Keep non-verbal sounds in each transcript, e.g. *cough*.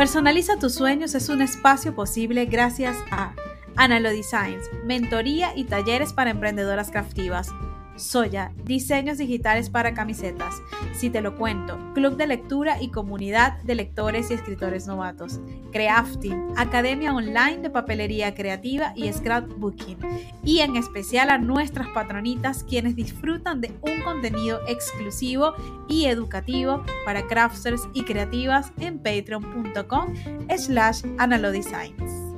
Personaliza tus sueños es un espacio posible gracias a Analo Designs, mentoría y talleres para emprendedoras craftivas Soya, diseños digitales para camisetas. Si te lo cuento, club de lectura y comunidad de lectores y escritores novatos. Crafting, academia online de papelería creativa y scrapbooking. Y en especial a nuestras patronitas quienes disfrutan de un contenido exclusivo y educativo para crafters y creativas en patreon.com slash analodesigns.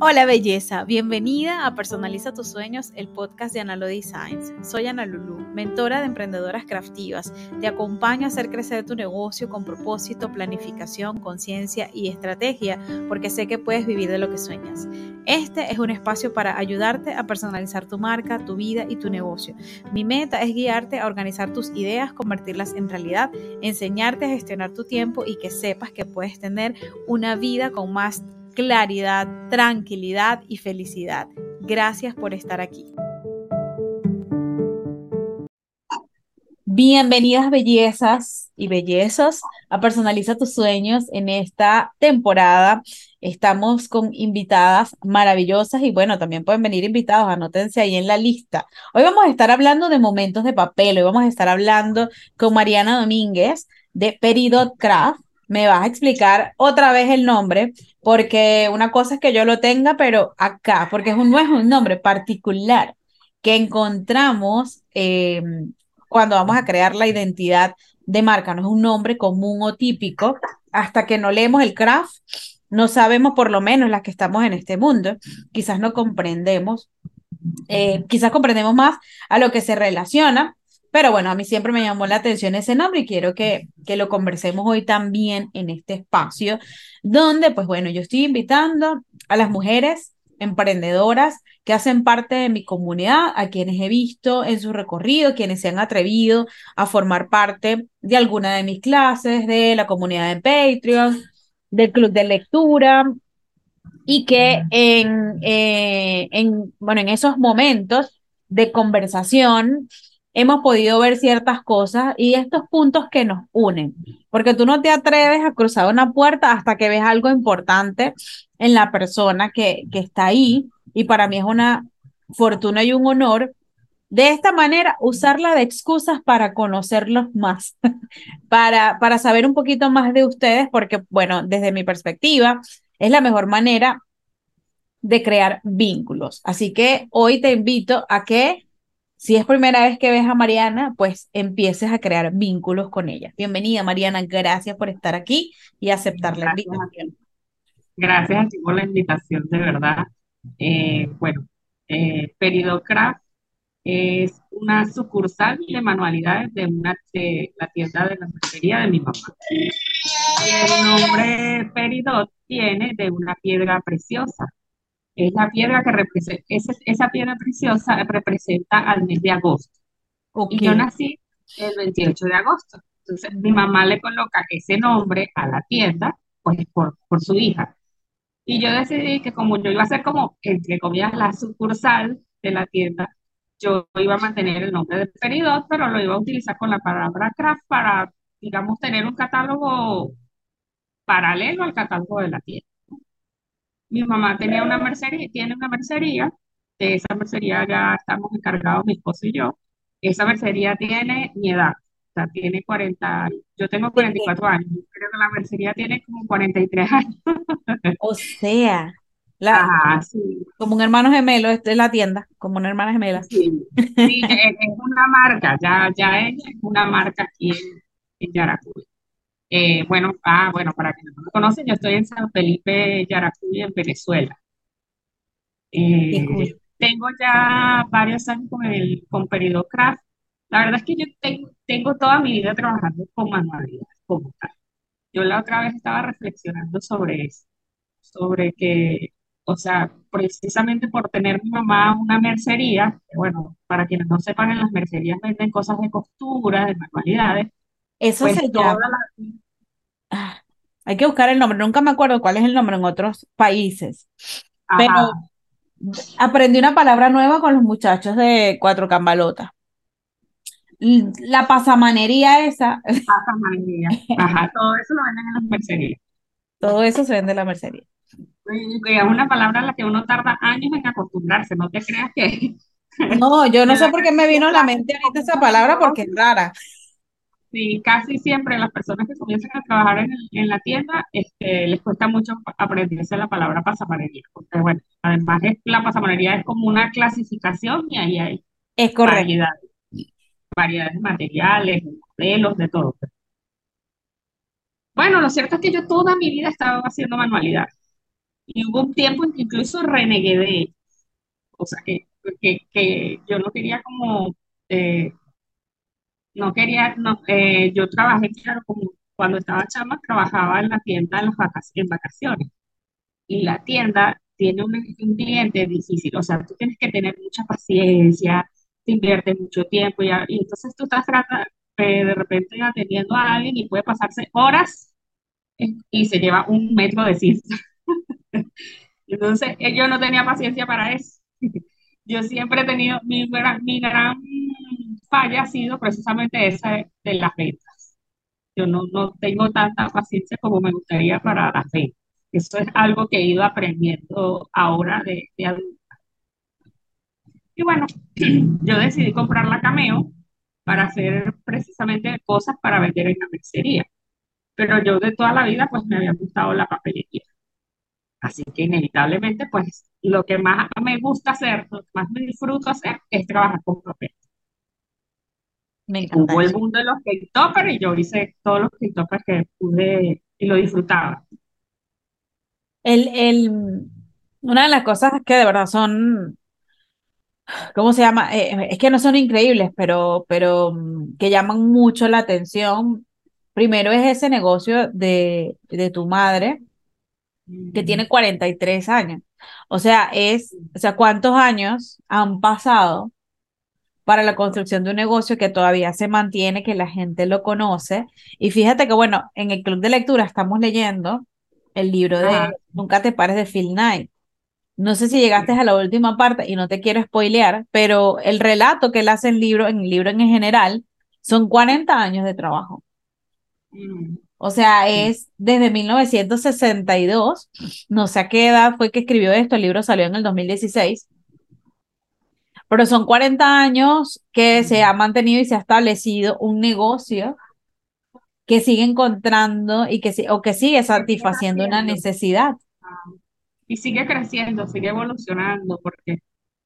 Hola belleza, bienvenida a Personaliza tus sueños, el podcast de Analo Designs. Soy Ana Lulu, mentora de emprendedoras craftivas. Te acompaño a hacer crecer tu negocio con propósito, planificación, conciencia y estrategia, porque sé que puedes vivir de lo que sueñas. Este es un espacio para ayudarte a personalizar tu marca, tu vida y tu negocio. Mi meta es guiarte a organizar tus ideas, convertirlas en realidad, enseñarte a gestionar tu tiempo y que sepas que puedes tener una vida con más claridad, tranquilidad y felicidad. Gracias por estar aquí. Bienvenidas bellezas y bellezas a Personaliza tus sueños en esta temporada. Estamos con invitadas maravillosas y bueno, también pueden venir invitados, anótense ahí en la lista. Hoy vamos a estar hablando de momentos de papel, hoy vamos a estar hablando con Mariana Domínguez de Peridot Craft me vas a explicar otra vez el nombre, porque una cosa es que yo lo tenga, pero acá, porque es un, no es un nombre particular que encontramos eh, cuando vamos a crear la identidad de marca, no es un nombre común o típico, hasta que no leemos el craft, no sabemos por lo menos las que estamos en este mundo, quizás no comprendemos, eh, quizás comprendemos más a lo que se relaciona pero bueno, a mí siempre me llamó la atención ese nombre y quiero que, que lo conversemos hoy también en este espacio, donde pues bueno, yo estoy invitando a las mujeres emprendedoras que hacen parte de mi comunidad, a quienes he visto en su recorrido, quienes se han atrevido a formar parte de alguna de mis clases, de la comunidad de Patreon, del club de lectura, y que en, eh, en, bueno, en esos momentos de conversación hemos podido ver ciertas cosas y estos puntos que nos unen, porque tú no te atreves a cruzar una puerta hasta que ves algo importante en la persona que, que está ahí y para mí es una fortuna y un honor de esta manera usarla de excusas para conocerlos más, *laughs* para, para saber un poquito más de ustedes, porque bueno, desde mi perspectiva, es la mejor manera de crear vínculos. Así que hoy te invito a que si es primera vez que ves a Mariana, pues empieces a crear vínculos con ella. Bienvenida, Mariana. Gracias por estar aquí y aceptar la invitación. Gracias a ti por la invitación, de verdad. Eh, bueno, eh, Peridocraft es una sucursal de manualidades de, una, de la tienda de la mercería de mi mamá. el nombre Peridot viene de una piedra preciosa es la piedra que representa, esa, piedra preciosa representa al mes de agosto. Y yo nací el 28 de agosto. Entonces mi mamá le coloca ese nombre a la tienda, pues por, por su hija. Y yo decidí que como yo iba a ser como, entre comillas, la sucursal de la tienda, yo iba a mantener el nombre de Peridot, pero lo iba a utilizar con la palabra craft para, digamos, tener un catálogo paralelo al catálogo de la tienda. Mi mamá tenía una mercería, tiene una mercería, de esa mercería ya estamos encargados mi esposo y yo. Esa mercería tiene mi edad, o sea, tiene 40, yo tengo 44 años, que la mercería tiene como 43 años. *laughs* O sea, la, como un hermano gemelo, esta es la tienda, como una hermana gemela. Sí, sí *laughs* es, una marca, ya, ya es una marca aquí en, en Yaracuy. Eh, bueno, ah, bueno, para quienes no me conocen, yo estoy en San Felipe, Yaracuy, en Venezuela. Eh, tengo ya varios años con el con Peridocraft. La verdad es que yo tengo, tengo toda mi vida trabajando con manualidades como tal. Yo la otra vez estaba reflexionando sobre eso, sobre que, o sea, precisamente por tener mi mamá una mercería, bueno, para quienes no sepan, en las mercerías venden cosas de costura, de manualidades, eso pues se llama. Ah, hay que buscar el nombre. Nunca me acuerdo cuál es el nombre en otros países. Pero aprendí una palabra nueva con los muchachos de Cuatro Cambalotas. la pasamanería esa, Pasa María. Ajá, *laughs* todo eso lo venden en las mercerías. todo eso se vende en la mercería. Es una palabra a la que uno tarda años en acostumbrarse, no te creas que No, yo no sé por qué me vino a la mente ahorita esa palabra porque es rara. Sí, casi siempre las personas que comienzan a trabajar en, en la tienda, este, les cuesta mucho aprenderse la palabra pasamanería, porque bueno, además es, la pasamanería es como una clasificación y ahí hay Es correcto. variedades de materiales, de modelos, de todo. Bueno, lo cierto es que yo toda mi vida he estado haciendo manualidad y hubo un tiempo en que incluso renegué de o sea, que, que, que yo no quería como, eh, no quería, no, eh, yo trabajé, claro, cuando estaba chama, trabajaba en la tienda en, las vacaciones y la tienda tiene un, un cliente difícil, o sea, tú tienes que tener mucha paciencia, te invierte mucho tiempo y, y entonces tú estás trata- eh, de repente atendiendo a alguien y puede pasarse horas eh, y se lleva un metro de cinta. *laughs* Entonces, eh, yo no tenía paciencia para eso. *laughs* Yo siempre he tenido, mi gran, mi gran falla ha sido precisamente esa de, las ventas. Yo no, no tengo tanta paciencia como me gustaría para las ventas. Eso es algo que he ido aprendiendo ahora de, de adulta. Y bueno, *clears throat* yo decidí comprar la Cameo para hacer precisamente cosas para vender en la mercería. Pero yo de toda la vida pues me había gustado la papelería. Así que inevitablemente, pues lo que más me gusta hacer, lo que más me disfruto hacer es trabajar con papel. Me encanta Hubo el boom de los Caketoppers y yo hice todos los Caketoppers que pude y lo disfrutaba. El, el, una de las cosas que de verdad son, ¿cómo se llama? Eh, es que no son increíbles, pero, pero mm, que llaman mucho la atención. Primero es ese negocio de, de tu madre, que Mm, tiene 43 años. O sea, es, o sea, ¿cuántos años han pasado para la construcción de un negocio que todavía se mantiene, que la gente lo conoce? Y fíjate que, bueno, en el club de lectura estamos leyendo el libro de Ajá, Nunca te pares de Phil Knight. No sé si llegaste a la última parte y no te quiero spoilear, pero el relato que él hace en el libro, en el libro en general, son 40 años de trabajo. Mm, O sea, es desde 1962, no sé a qué edad fue que escribió esto, el libro salió en el 2016, pero son 40 años que se ha mantenido y se ha establecido un negocio que sigue encontrando y que, o que sigue satisfaciendo una necesidad. Y sigue creciendo, sigue evolucionando, porque,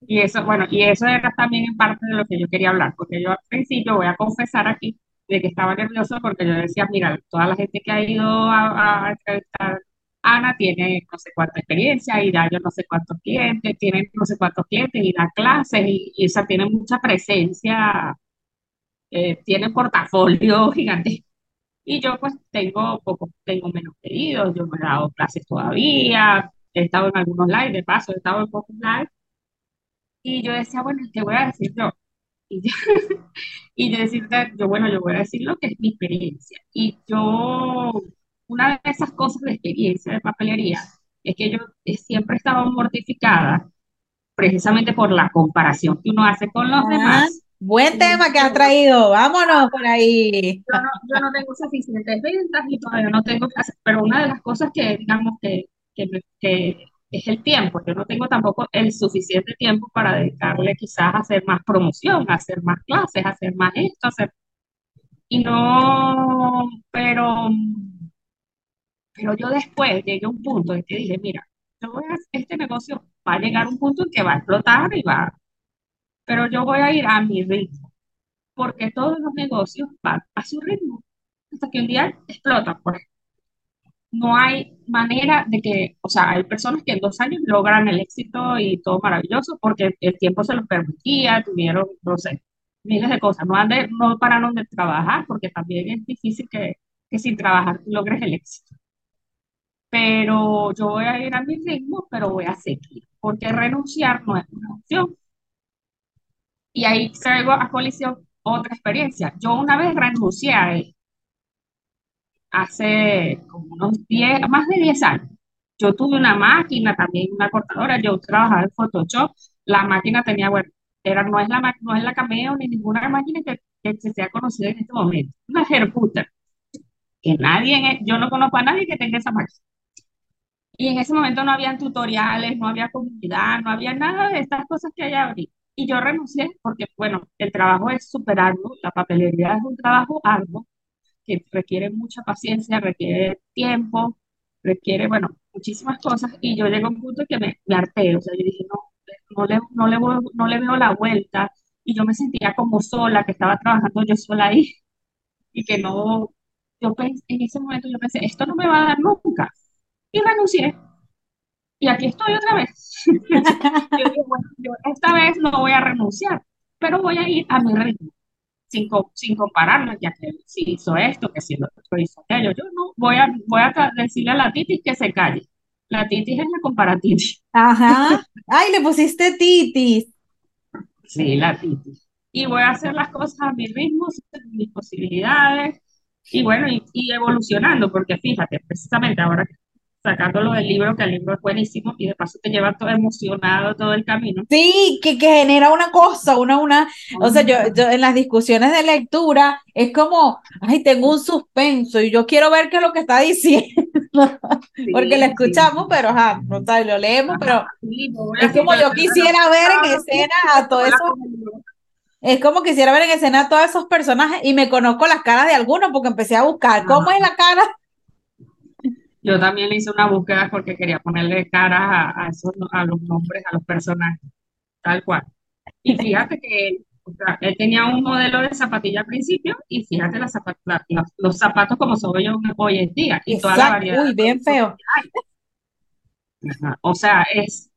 y eso, bueno, y eso era también parte de lo que yo quería hablar, porque yo al principio voy a confesar aquí de que estaba nervioso porque yo decía, mira, toda la gente que ha ido a, a entrevistar Ana tiene no sé cuánta experiencia y da yo no sé cuántos clientes, tiene no sé cuántos clientes y da clases y, y esa tiene mucha presencia, eh, tiene portafolio *laughs* gigante. Y yo pues tengo poco, tengo menos pedidos, yo no he dado clases todavía, he estado en algunos live, de paso, he estado en pocos live, y yo decía, bueno, ¿qué voy a decir yo? Y yo, *laughs* y yo decirte, yo, bueno, yo voy a decir lo que es mi experiencia. Y yo, una de esas cosas de experiencia de papelería, es que yo eh, siempre he estado mortificada, precisamente por la comparación que uno hace con los Ah, demás. buen tema que has traído, vámonos por ahí. Yo no, yo no tengo suficientes ventas y todavía no tengo pero una de las cosas que digamos que, que, que es el tiempo, yo no tengo tampoco el suficiente tiempo para dedicarle quizás a hacer más promoción, a hacer más clases, a hacer más esto, a hacer, y no, pero, pero yo después llegué a un punto en que dije, mira, yo voy a, este negocio va a llegar a un punto en que va a explotar y va, pero yo voy a ir a mi ritmo, porque todos los negocios van a su ritmo, hasta que un día explotan, por no hay manera de que, o sea, hay personas que en dos años logran el éxito y todo maravilloso porque el tiempo se los permitía, tuvieron, no sé, miles de cosas. No, ande, no pararon de trabajar porque también es difícil que, que sin trabajar logres el éxito. Pero yo voy a ir a mi ritmo, pero voy a seguir, porque renunciar no es una opción. Y ahí traigo a colisión otra experiencia. Yo una vez renuncié a él hace como unos 10 más de 10 años. Yo tuve una máquina, también una cortadora, yo trabajaba en Photoshop, la máquina tenía, bueno, era, no es la, no es la Cameo ni ninguna máquina que que se sea conocida en este momento, una Herputer, que nadie, yo no conozco a nadie que tenga esa máquina. Y en ese momento no habían tutoriales, no había comunidad, no había nada de estas cosas que hay ahorita. Y yo renuncié porque, bueno, el trabajo es súper arduo, la papelería es un trabajo arduo que requiere mucha paciencia, requiere tiempo, requiere, bueno, muchísimas cosas. Y yo llegué a un punto que me, me harté, o sea, yo dije, no, no le, no le, no le veo la vuelta. Y yo me sentía como sola, que estaba trabajando yo sola ahí y que no, yo pensé, en ese momento yo pensé, esto no me va a dar nunca. Y renuncié. Y aquí estoy otra vez. *laughs* Yo digo, bueno, yo esta vez no voy a renunciar, pero voy a ir a mi ritmo, sin, sin compararlo, ya que si hizo esto, que si lo otro hizo aquello. Yo no voy a, voy a decirle a la titis que se calle. La titis es la comparatitis. Ajá. *laughs* Ay, le pusiste titis. Sí, la titis. Y voy a hacer las cosas a mi ritmo, mis posibilidades, y bueno, y, y evolucionando, porque fíjate, precisamente ahora que sacándolo del libro, que el libro es buenísimo, y de paso te lleva todo emocionado todo el camino. Sí, que, que genera una cosa, una, una, o sea, yo, yo en las discusiones de lectura es como, ay, tengo un suspenso y yo quiero ver qué es lo que está diciendo, *laughs* porque lo sí, escuchamos, pero ajá, no tal, lo leemos, pero sí, es como yo quisiera ver en escena a todos Hola, esos, ¿cómo estás? es como quisiera ver en escena a todos esos personajes y me conozco las caras de algunos porque empecé a buscar cómo Ajá. es la cara. Yo también le hice una búsqueda porque quería ponerle caras a, a esos, a los nombres, a los personajes, tal cual. Y fíjate que o sea, él tenía un modelo de zapatilla al principio y fíjate las zapat- la- la- los zapatos como son hoy, hoy en día y toda la variedad uy, bien feo. Ajá. O sea, es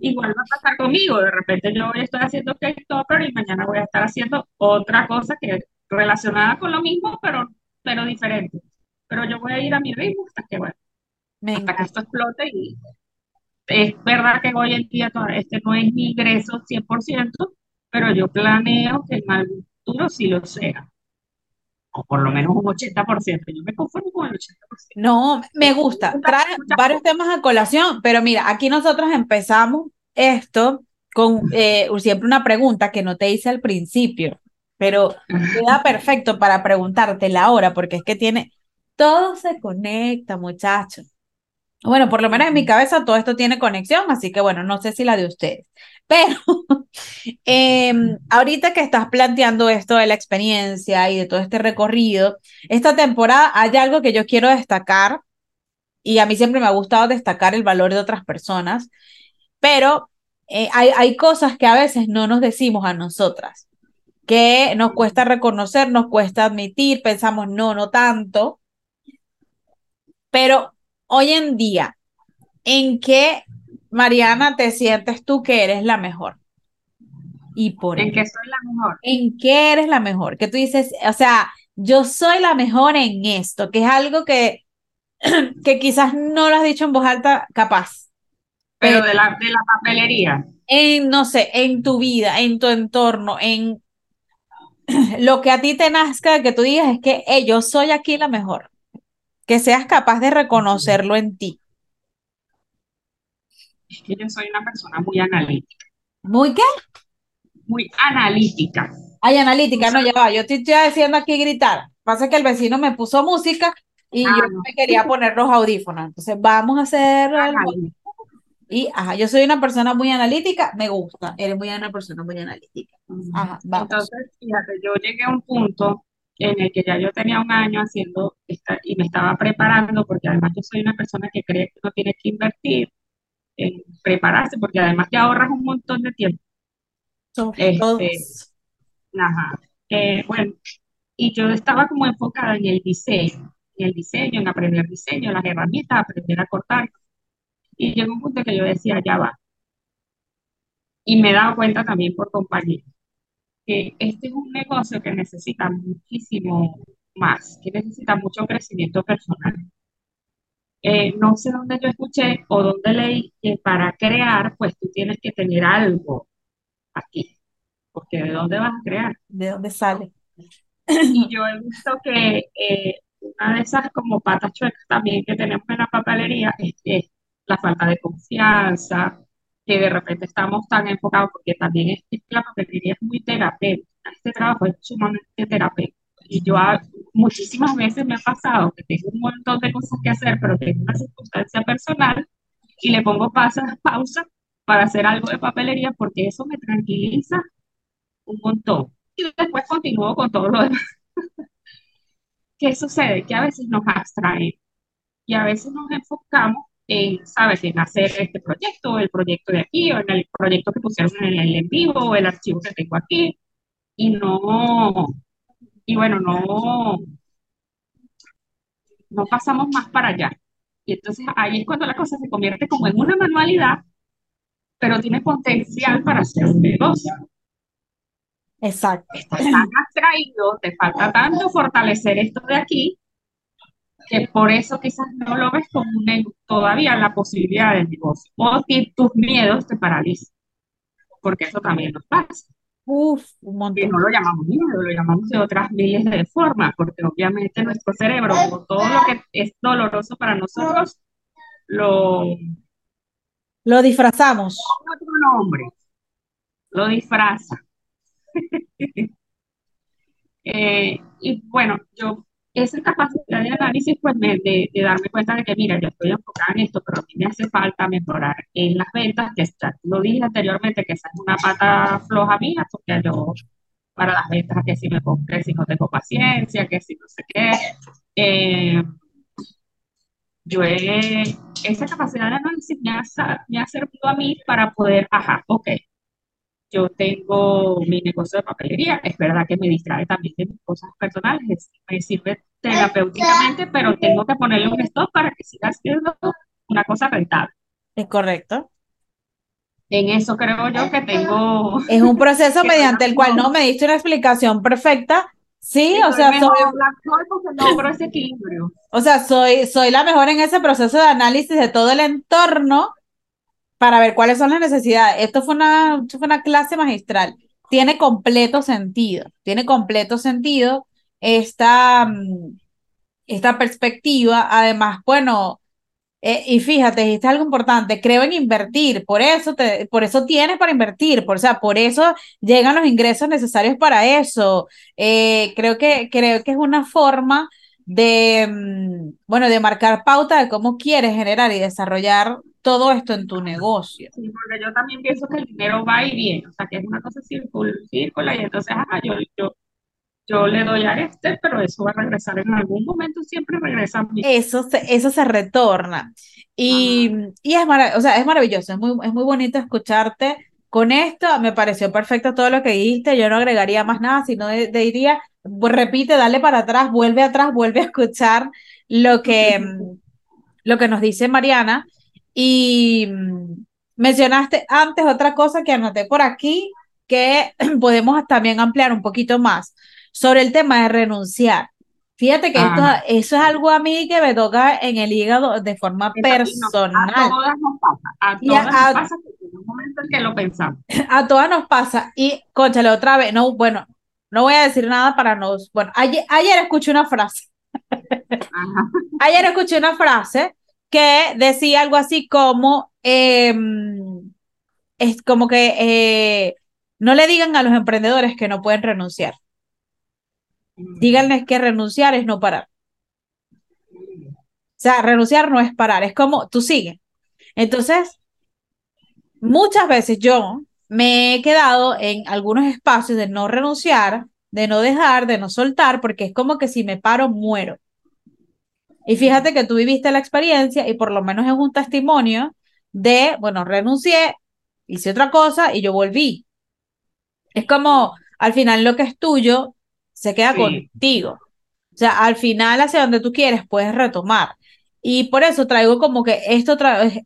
igual va a pasar conmigo. De repente yo hoy estoy haciendo cake topper y mañana voy a estar haciendo otra cosa que relacionada con lo mismo, pero, pero diferente. Pero yo voy a ir a mi ritmo hasta que, bueno, Me hasta que esto explote y es verdad que hoy en día este no es mi ingreso 100%, pero yo planeo que en algún futuro sí lo sea, o por lo menos un 80%. Yo me conformo con el 80%. No, me gusta. Trae varios temas a colación, pero mira, aquí nosotros empezamos esto con eh, siempre una pregunta que no te hice al principio, pero *laughs* queda perfecto para preguntártela ahora, porque es que tiene, todo se conecta, muchachos. Bueno, por lo menos en mi cabeza todo esto tiene conexión, así que bueno, no sé si la de ustedes. *laughs* Pero em, ahorita que estás planteando esto de la experiencia y de todo este recorrido, esta temporada hay algo que yo quiero destacar y a mí siempre me ha gustado destacar el valor de otras personas, pero eh, hay, hay cosas que a veces no nos decimos a nosotras, que nos cuesta reconocer, nos cuesta admitir, pensamos, no, no tanto, pero hoy en día, ¿en qué, Mariana, te sientes tú que eres la mejor? ¿Y por En qué? soy la mejor. ¿En qué eres la mejor? Que tú dices, o sea, yo soy la mejor en esto, que es algo que, *clears throat* que quizás no lo has dicho en voz alta, capaz, Pero pero de la, de la papelería. en, no sé, en tu vida, en tu entorno, en *clears throat* lo que a ti te nazca, que tú digas es que "Hey, yo soy aquí la mejor, que seas capaz de reconocerlo en ti. Es que yo soy una persona muy analítica. ¿Muy qué? Muy analítica. Ay, analítica, no, ya va, yo te estoy diciendo aquí gritar. Pasa que el vecino me puso música y yo ah, no no. me quería poner los audífonos. Entonces, vamos a hacer algo. Y, ajá, yo soy una persona muy analítica, me gusta. Eres muy una persona muy analítica. Ajá, vamos. Entonces, fíjate, yo llegué a un punto en el que ya yo tenía un año haciendo esta, y me estaba preparando, porque además yo soy una persona que cree que uno tiene que invertir en prepararse, porque además te ahorras un montón de tiempo. Sobre Este, ajá. Eh, bueno, y yo estaba como enfocada en el diseño, en el diseño, en aprender diseño, las herramientas, aprender a cortar. Y llegó un punto que yo decía, ya va. Y me he dado cuenta también por compañeros que este es un negocio que necesita muchísimo más, que necesita mucho crecimiento personal. Eh, no sé dónde yo escuché o dónde leí que para crear, pues tú tienes que tener algo aquí, porque ¿de dónde vas a crear? ¿De dónde sale? Y yo he visto que eh, una de esas como patas chuecas también que tenemos en la papelería es, es la falta de confianza, que de repente estamos tan enfocados, porque también es, la papelería es muy terapéutica. este trabajo es sumamente terapéutico. Y yo muchísimas veces me ha pasado que tengo un montón de cosas que hacer, pero tengo una circunstancia personal y le pongo pausa, pausa para hacer algo de papelería porque eso me tranquiliza un montón. Y después continúo con todo lo demás. *laughs* ¿Qué sucede? Que a veces nos abstraemos y a veces nos enfocamos en, ¿sabes?, en hacer este proyecto, el proyecto de aquí, o en el proyecto que pusieron en el en vivo, o el archivo que tengo aquí, y no, y bueno, no, no pasamos más para allá. Y entonces ahí es cuando la cosa se convierte como en una manualidad, pero tiene potencial para ser un negocio. Exacto. Estás tan abstraído, te falta tanto fortalecer esto de aquí, que por eso quizás no lo ves como un, todavía la posibilidad del negocio. O que tus miedos te paralizan, porque eso también nos pasa. Uf, un montón. Que no lo llamamos miedo, lo llamamos de otras miles de formas, porque obviamente nuestro cerebro, como todo lo que es doloroso para nosotros, lo... Lo disfrazamos. Otro nombre, lo disfraza. *laughs* eh, y bueno, yo esa capacidad de análisis, pues de, darme cuenta de que, mira, yo estoy enfocada en esto, pero a mí me hace falta mejorar en las ventas, que ya lo dije anteriormente, que esa es una pata floja mía, porque yo para las ventas, que si me que si no tengo paciencia, que si no sé qué. Eh, yo he, esa capacidad de análisis me ha, me ha servido a mí para poder, ajá, ok, yo tengo mi negocio de papelería, es verdad que me distrae también de mis cosas personales, me sirve terapéuticamente, pero tengo que ponerle un stop para que siga siendo una cosa rentable. Es correcto. En eso creo yo que tengo... Es un proceso *laughs* mediante el cual no me diste una explicación perfecta. Sí, o sea, soy, ese equilibrio. O sea, soy, soy la mejor en ese proceso de análisis de todo el entorno para ver cuáles son las necesidades. Esto fue una, fue una clase magistral. Tiene completo sentido, tiene completo sentido esta, mm, esta perspectiva. Además, bueno, eh, y fíjate, dijiste algo importante, creo en invertir, por eso, te, por eso tienes para invertir, por, o sea, por eso llegan los ingresos necesarios para eso. Eh, creo, que, creo que es una forma de, mm, bueno, de marcar pauta de cómo quieres generar y desarrollar todo esto en tu negocio. Sí, porque yo también pienso que el dinero va y viene, o sea, que es una cosa circular, y entonces, yo, yo, yo le doy a este, pero eso va a regresar en algún momento, siempre regresa a mí. Eso se, eso se retorna. Y, y es, o sea, es maravilloso, es muy, es muy bonito escucharte. Con esto me pareció perfecto todo lo que dijiste, yo no agregaría más nada, sino diría, pues, repite, dale para atrás, vuelve atrás, vuelve a escuchar lo que, lo que nos dice Mariana y mm, mencionaste antes otra cosa que anoté por aquí, que *clears throat* podemos también ampliar un poquito más sobre el tema de renunciar. Fíjate que esto, ah. eso es algo a mí que me toca en el hígado de forma personal. a todas nos pasa. A todas nos pasa en un momento en que lo pensamos. A todas nos pasa. Y, conchale, otra vez, no, bueno, no voy a decir nada para nos. Bueno, ayer, ayer escuché una frase. ayer escuché una frase que decía algo así como, em, es como que eh, no le digan a los emprendedores que no pueden renunciar. Díganles que renunciar es no parar. O sea, renunciar no es parar, es como tú sigues. Entonces, muchas veces yo me he quedado en algunos espacios de no renunciar, de no dejar, de no soltar, porque es como que si me paro, muero. Y fíjate que tú viviste la experiencia y por lo menos es un testimonio de, bueno, renuncié, hice otra cosa y yo volví. Es como, al final lo que es tuyo se queda contigo. O sea, al final hacia donde tú quieres puedes retomar. Y por eso traigo como que esto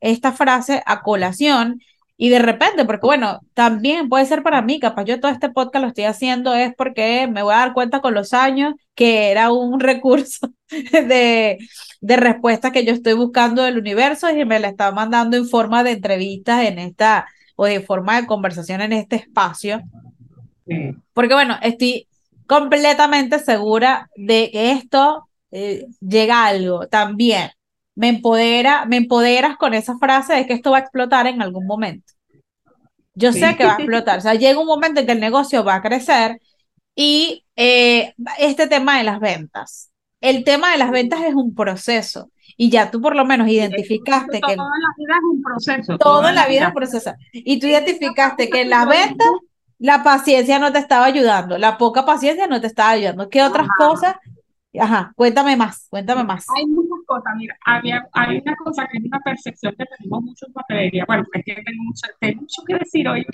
esta frase a colación y de repente, porque bueno, también puede ser para mí, capaz yo todo este podcast lo estoy haciendo es porque me voy a dar cuenta con los años que era un *laughs* recurso de, de respuesta que yo estoy buscando del universo y me la está mandando en forma de entrevistas en esta, o de forma de conversación en este espacio. Porque bueno, estoy completamente segura de que esto eh, llega algo también me empodera, me empoderas con esa frase de que esto va a explotar en algún momento. Yo sé que va a explotar, o sea, llega un momento en que el negocio va a crecer Y eh, este tema de las ventas. El tema de las ventas es un proceso y ya tú por lo menos identificaste que... Toda la vida es un proceso. Toda la vida es un proceso. Y tú identificaste que en las ventas la paciencia no te estaba ayudando, la poca paciencia no te estaba ayudando. ¿Qué otras cosas? Ajá, cuéntame más, cuéntame más. Hay muchas cosas, mira, había, hay una cosa que es una percepción que tenemos mucho en papelería. Bueno, es que tengo mucho, tengo mucho que decir hoy.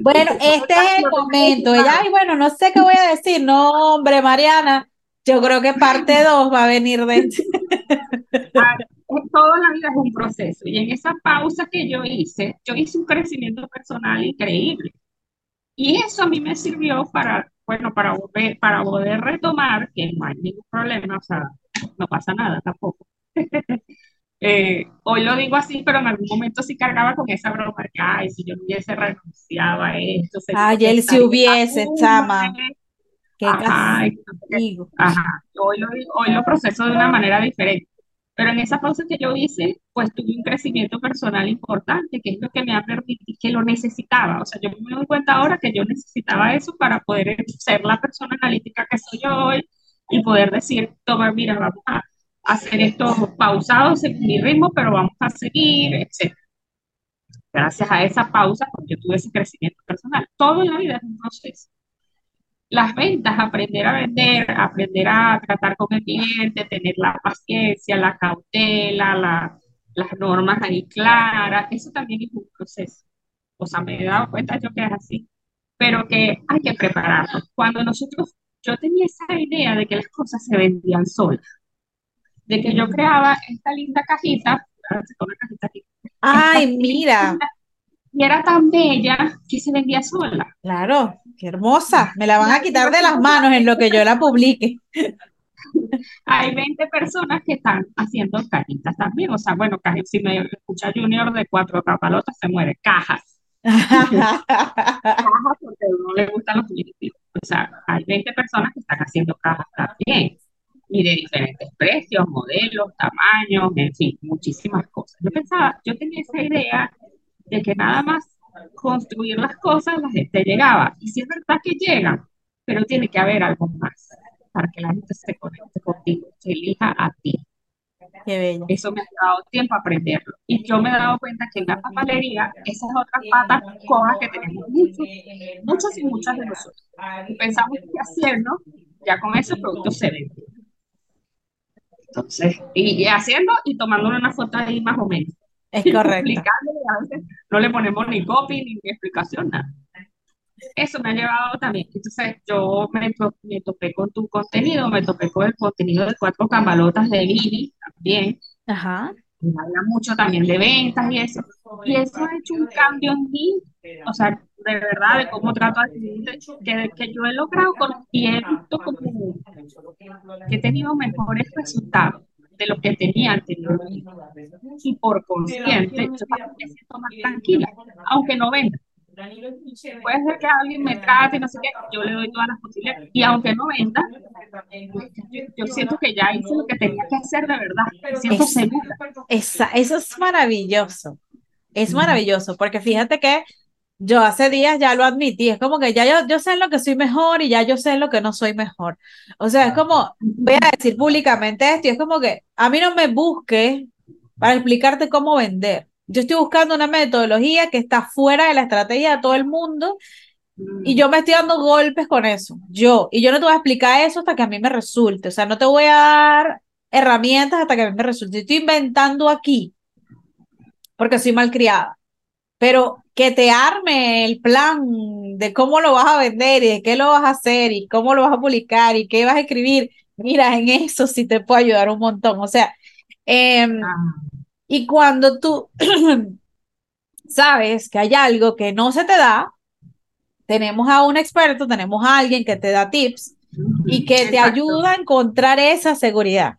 bueno, este es el momento. Ella, ay, bueno, no sé qué voy a decir. No, hombre, Mariana, yo creo que parte 2 va a venir de... *laughs* Toda la vida es un proceso. Y en esa pausa que yo hice, yo hice un crecimiento personal increíble. Y eso a mí me sirvió para, bueno, para, volver, para poder retomar, que no hay ningún problema, o sea, no pasa nada tampoco. *laughs* Eh, hoy lo digo así, pero en algún momento sí cargaba con esa broma que, ay, si yo no hubiese renunciado a esto. Ay, él si hubiese, chama. Qué ajá, ajá. Hoy lo, hoy lo proceso de una manera diferente. Pero en esa pausa que yo hice, pues tuve un crecimiento personal importante, que es lo que me ha permitido, que lo necesitaba. O sea, yo me doy cuenta ahora que yo necesitaba eso para poder ser la persona analítica que soy hoy y poder decir, toma, mira, vamos a hacer esto pausado en mi ritmo, pero vamos a seguir, etc. Gracias a esa pausa, pues yo tuve ese crecimiento personal. Todo en la vida es un proceso las ventas, aprender a vender, aprender a tratar con el cliente, tener la paciencia, la cautela, la, las normas ahí claras, eso también es un proceso. O sea, me he dado cuenta yo que es así, pero que hay que prepararlo. Cuando nosotros, yo tenía esa idea de que las cosas se vendían solas, de que yo creaba esta linda cajita, una cajita aquí, Ay, mira. Y era tan bella que se vendía sola. Claro, qué hermosa. Me la van a quitar de las manos en lo que yo la publique. Hay 20 personas que están haciendo cajitas también. O sea, bueno, si me escucha Junior de cuatro capalotas, se muere. Cajas. cajas porque no le gustan los primitivos. O sea, hay 20 personas que están haciendo cajas también. Y de diferentes precios, modelos, tamaños, en fin, muchísimas cosas. Yo pensaba, yo tenía esa idea de que nada más construir las cosas, la gente llegaba. Y si es verdad que llegan, pero tiene que haber algo más para que la gente se conecte contigo, se elija a ti. Qué bello. Eso me ha dado tiempo a aprenderlo. Y yo me he dado cuenta que en la papelería, esas otras patas cojas que tenemos muchos, muchos y muchas de nosotros. Y pensamos que haciendo, ya con esos productos se venden. Entonces, y, y haciendo y tomándole una foto ahí más o menos. Es correcto. no le ponemos ni copy ni, explicación, nada. Eso me ha llevado también. Entonces, yo me, me, topé con tu contenido, me topé con el contenido de cuatro cambalotas de Vivi también. Ajá. Me habla mucho también de ventas y eso. Y eso ha hecho un cambio en mí. O sea, de verdad, de cómo trato a que, que yo he logrado con y he visto como que he tenido mejores resultados de lo que tenía anteriormente. Y por consciente, yo me siento más tranquila, aunque no venda. Puede ser que alguien me trate y no sé qué, yo le doy todas las posibilidades. Y aunque no venda, yo, siento que ya hice lo que tenía que hacer de verdad. Siento segura. Esa, eso es maravilloso. Es maravilloso, porque fíjate que yo hace días ya lo admití, es como que ya yo, yo sé lo que soy mejor y ya yo sé lo que no soy mejor. O sea, es como, voy a decir públicamente esto y es como que a mí no me busques para explicarte cómo vender. Yo estoy buscando una metodología que está fuera de la estrategia de todo el mundo y yo me estoy dando golpes con eso, yo. Y yo no te voy a explicar eso hasta que a mí me resulte. O sea, no te voy a dar herramientas hasta que a mí me resulte. Estoy inventando aquí porque soy malcriada. Pero que te arme el plan de cómo lo vas a vender y de qué lo vas a hacer y cómo lo vas a publicar y qué vas a escribir, mira, en eso sí te puedo ayudar un montón. O sea, em, ah. y cuando tú *clears throat* sabes que hay algo que no se te da, tenemos a un experto, tenemos a alguien que te da tips y que te ayuda a encontrar esa seguridad.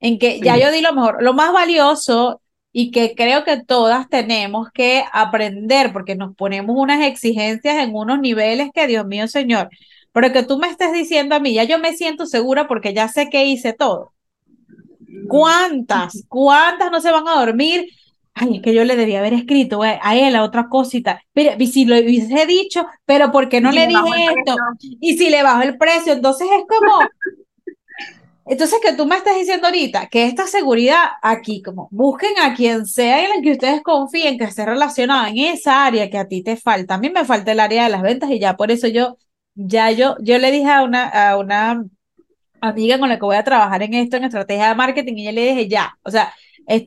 En que ya yo di lo mejor, lo más valioso y que creo que todas tenemos que aprender porque nos ponemos unas exigencias en unos niveles que, Dios mío, Señor, pero que tú me estés diciendo a mí, ya yo me siento segura porque ya sé que hice todo. ¿Cuántas? ¿Cuántas no se van a dormir? Ay, es que yo le debía haber escrito a él a otra cosita. Pero y si lo hubiese dicho, pero ¿por qué no le dije esto? Y si le bajo el precio, entonces es como, entonces, que tú me estás diciendo ahorita que esta seguridad aquí, como busquen a quien sea en el que ustedes confíen que esté relacionado en esa área que a ti te falta. A mí me falta el área de las ventas y ya por eso yo, ya yo, yo le dije a una, a una amiga con la que voy a trabajar en esto, en estrategia de marketing, y yo le dije ya, o sea,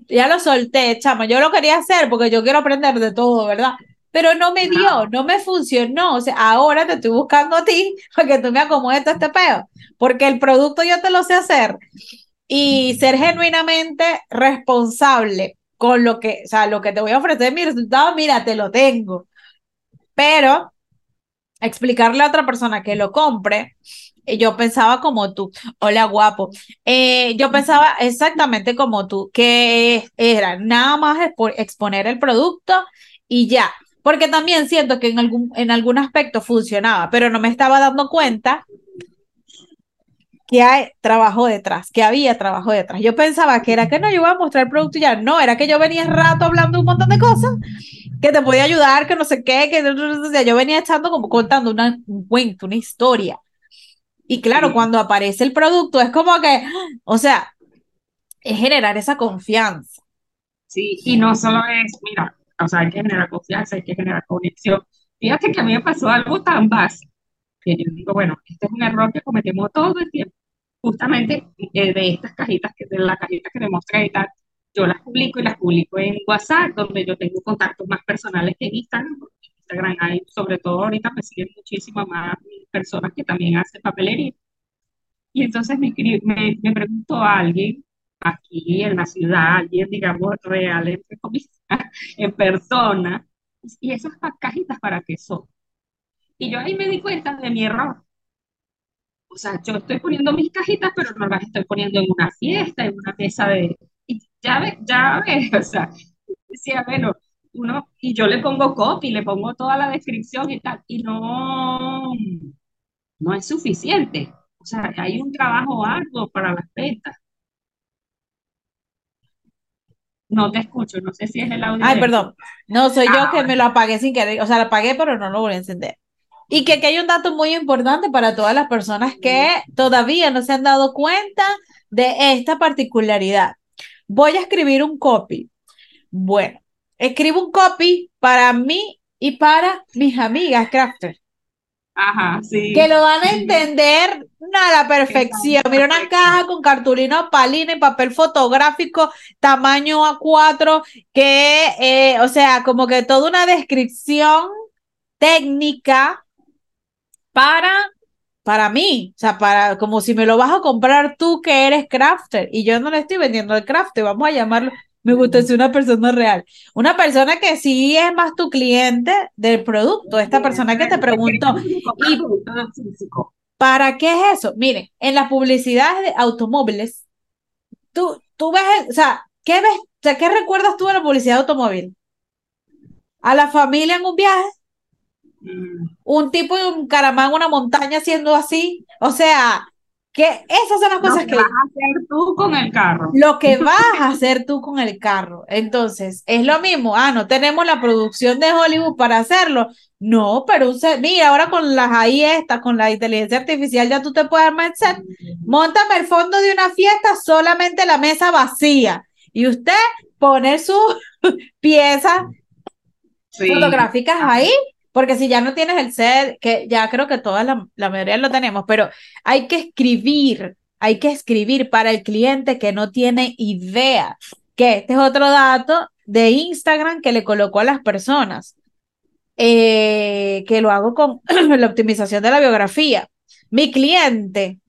ya lo solté, chama, yo lo quería hacer porque yo quiero aprender de todo, ¿verdad? Pero no me dio, no me funcionó. O sea, ahora te estoy buscando a ti *laughs* para que tú me acomodes todo este peo, porque el producto yo te lo sé hacer y ser genuinamente responsable con lo que, o sea, lo que te voy a ofrecer, mi resultado, mira, te lo tengo. Pero explicarle a otra persona que lo compre, yo pensaba como tú, hola guapo, eh, yo pensaba exactamente como tú, que era nada más exponer el producto y ya, porque también siento que en algún, en algún aspecto funcionaba, pero no me estaba dando cuenta que hay trabajo detrás, que había trabajo detrás. Yo pensaba que era que no, yo iba a mostrar el producto y ya, no, era que yo venía rato hablando un montón de cosas, que te podía ayudar, que no sé qué, que yo venía echando como contando una, un cuento, una historia. Y claro, cuando aparece el producto es como que, o sea, es generar esa confianza. Sí, y no solo es, mira, o sea, hay que generar confianza, hay que generar conexión. Fíjate que a mí me pasó algo tan básico que yo digo, bueno, este es un error que cometemos todo el tiempo. Justamente eh, de estas cajitas, que de la cajita que le mostré y tal, yo las publico y las publico en WhatsApp, donde yo tengo contactos más personales que en Instagram. En Instagram hay, sobre todo ahorita me siguen muchísimas más personas que también hacen papelería. Y entonces me, me, me preguntó a alguien aquí en la ciudad, alguien, digamos, real, *laughs* en persona, y esas cajitas para qué son. Y yo ahí me di cuenta de mi error. O sea, yo estoy poniendo mis cajitas, pero no las estoy poniendo en una fiesta, en una mesa de... Y ya ves, ya ves, *laughs* o sea, decía, bueno, uno, y yo le pongo copy, le pongo toda la descripción y tal, y no, no es suficiente. O sea, hay un trabajo arduo para las ventas. No te escucho, no sé si es el audio. Ay, perdón. No, soy yo que me lo apagué sin querer. O sea, lo apagué, pero no lo voy a encender. Y que aquí hay un dato muy importante para todas las personas que todavía no se han dado cuenta de esta particularidad. Voy a escribir un copy. Bueno, escribo un copy para mí y para mis amigas crafters. Ajá, sí. Que lo van a entender a la perfección. Mira una caja con cartulina palina y papel fotográfico tamaño A4, que, eh, o sea, como que toda una descripción técnica para, para mí, o sea, para, como si me lo vas a comprar tú que eres crafter y yo no le estoy vendiendo el crafter, vamos a llamarlo me gusta decir una persona real. Una persona que sí es más tu cliente del producto, esta persona que te preguntó. ¿Y para qué es eso? Miren, en las publicidades de automóviles, tú, tú ves, o sea, ¿qué ves? O sea, ¿qué recuerdas tú de la publicidad de automóvil? A la familia en un viaje, mm. un tipo de un caramán, una montaña haciendo así. O sea, que esas son las cosas que, vas a hacer tú con el carro. Lo que vas a hacer tú con el carro. Entonces, es lo mismo. Ah, no tenemos la producción de Hollywood para hacerlo. No, pero un mira, ahora con las ahí estas, con la inteligencia artificial, ya tú te puedes armar el set. Móntame el fondo de una fiesta, solamente la mesa vacía. Y usted poner sus *laughs* piezas fotográficas ahí porque si ya no tienes el set, que ya creo que toda la, la mayoría lo tenemos, pero hay que escribir, hay que escribir para el cliente que no tiene idea. Que este es otro dato de Instagram que le colocó a las personas, eh, que lo hago con *clears throat* la optimización de la biografía. Mi cliente,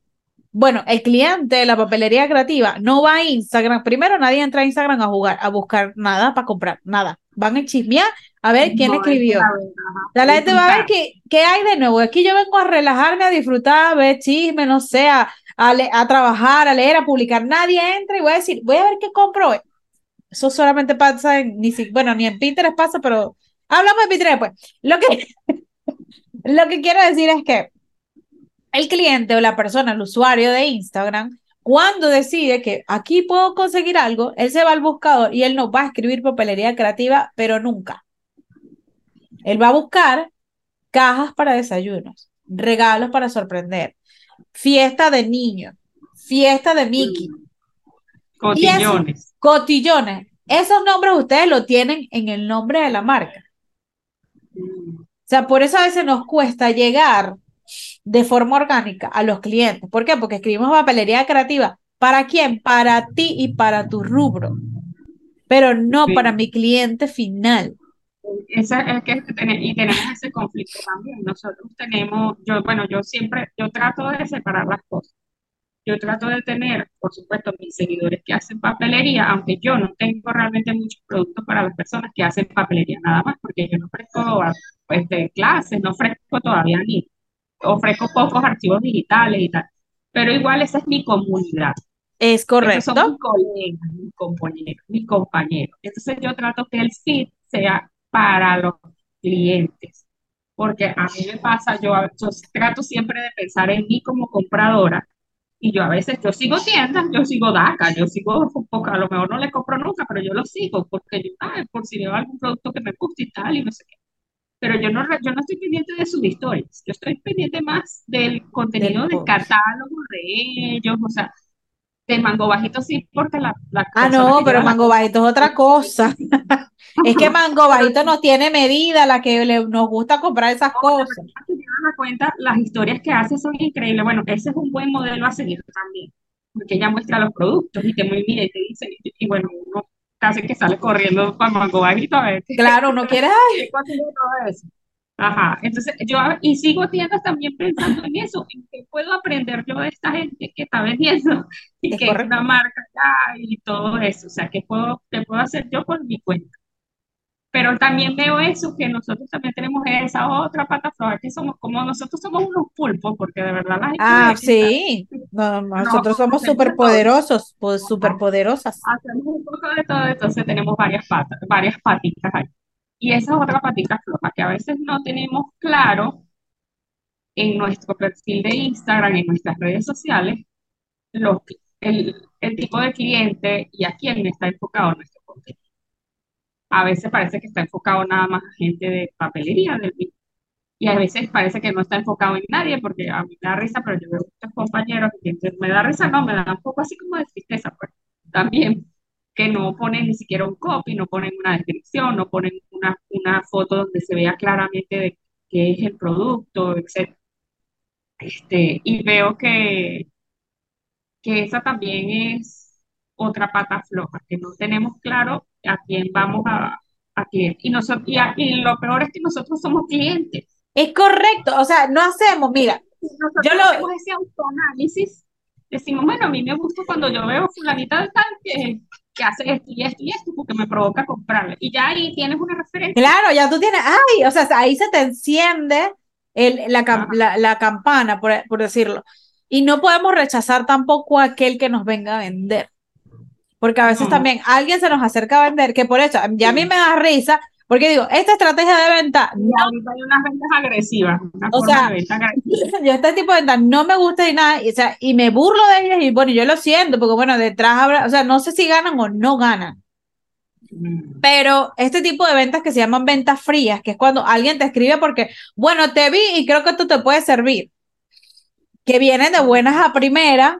bueno, el cliente de la papelería creativa no va a Instagram. Primero, nadie entra a Instagram a jugar, a buscar nada para comprar, nada. Van a chismear a ver quién escribió. La gente va a ver qué, qué hay de nuevo. Aquí yo vengo a relajarme, a disfrutar, a ver chisme, no sé, a, a, trabajar, a leer, a publicar. Nadie entra y voy a decir, voy a ver qué compro Eso solamente pasa en, ni bueno, ni en Pinterest pasa, pero hablamos de Pinterest pues. Lo que, *laughs* lo que quiero decir es que el cliente o la persona, el usuario de Instagram, Cuando decide que aquí puedo conseguir algo, él se va al buscador y él no va a escribir papelería creativa, pero nunca. Él va a buscar cajas para desayunos, regalos para sorprender, fiesta de niños, fiesta de Mickey. Cotillones. cotillones. Esos nombres ustedes lo tienen en el nombre de la marca. O sea, por eso a veces nos cuesta llegar de forma orgánica a los clientes. ¿Por qué? Porque escribimos papelería creativa. ¿Para quién? Para ti y para tu rubro, pero no para mi cliente final. Esa, es que, y tenemos ese conflicto también. Nosotros tenemos, yo, bueno, yo siempre, yo trato de separar las cosas. Yo trato de tener, por supuesto, mis seguidores que hacen papelería, aunque yo no tengo realmente muchos productos para las personas que hacen papelería, nada más, porque yo no ofrezco de clases, no ofrezco todavía ni, ofrezco pocos archivos digitales y tal, pero igual esa es mi comunidad. Es correcto. son mis colegas, mis compañeros, mis compañeros. Entonces yo trato que el feed sea para los clientes, porque a mí me pasa, yo, yo trato siempre de pensar en mí como compradora y yo a veces, yo sigo tiendas, yo sigo DACA, yo sigo, a lo mejor no le compro nunca, pero yo lo sigo porque yo, ah, por si veo algún producto que me guste y tal, y no sé qué. Pero yo no, yo no estoy pendiente de sus historias, yo estoy pendiente más del contenido del, catálogo de ellos, o sea, de Mango Bajito sí, porque la... la ah, no, pero Mango Bajito es otra cosa. *laughs* es que Mango Bajito no tiene medida, la que le, nos gusta comprar esas cosas cuenta, las historias que hace son increíbles. Bueno, ese es un buen modelo a seguir también, porque ella muestra los productos y te muy bien, te dice, y, bueno, uno casi que sale corriendo para Mango Bajito a ver. Claro, uno quiere, *laughs* ay. Ajá, entonces yo y sigo tiendas también pensando en eso, en qué puedo aprender yo de esta gente que está vendiendo y que es una marca ya y todo eso, o sea, qué puedo, qué puedo hacer yo por mi cuenta. Pero también veo eso, que nosotros también tenemos esa otra plataforma, que somos como nosotros somos unos pulpos, porque de verdad las Ah, sí, nosotros somos súper poderosos, pues súper poderosas. Hacemos un poco de todo, entonces tenemos varias patas, varias patitas ahí. Y esa es otra patita floja, que a veces no tenemos claro en nuestro perfil de Instagram, en nuestras redes sociales, lo, el, el tipo de cliente y a quién está enfocado nuestro contenido a veces parece que está enfocado nada más a gente de papelería, del y a veces parece que no está enfocado en nadie, porque a mí me da risa, pero yo veo muchos compañeros que me da risa, no, me da un poco así como de tristeza, pues, también, que no ponen ni siquiera un copy, no ponen una descripción, no ponen una, una foto donde se vea claramente de qué es el producto, etc. Este, y veo que, que esa también es otra pata floja, que no tenemos claro a quién vamos a, a cliente. Y, nosotros, y, lo peor es que nosotros somos clientes. Es correcto, o sea, no hacemos, mira, yo lo... hacemos ese autoanálisis, decimos, bueno, a mí me gusta cuando yo veo fulanita de tal que, que hace esto y esto y esto porque me provoca comprarle. Y ya ahí tienes una referencia. Claro, ya tú tienes, ay, o sea, ahí se te enciende el, la, la, la, campana, por, por decirlo. Y no podemos rechazar tampoco a aquel que nos venga a vender. Porque a veces también alguien se nos acerca a vender, que por eso, ya a mí me da risa, porque digo, esta estrategia de venta. No, hay unas ventas agresivas. o sea, *laughs* yo este tipo de ventas no me gusta y nada, y, o sea, y me burlo de ellas, y bueno, yo lo siento, porque bueno, detrás habrá, o sea, no sé si ganan o no ganan. Mm. Pero este tipo de ventas que se llaman ventas frías, que es cuando alguien te escribe porque, bueno, te vi y creo que esto te puede servir, que vienen de buenas a primera,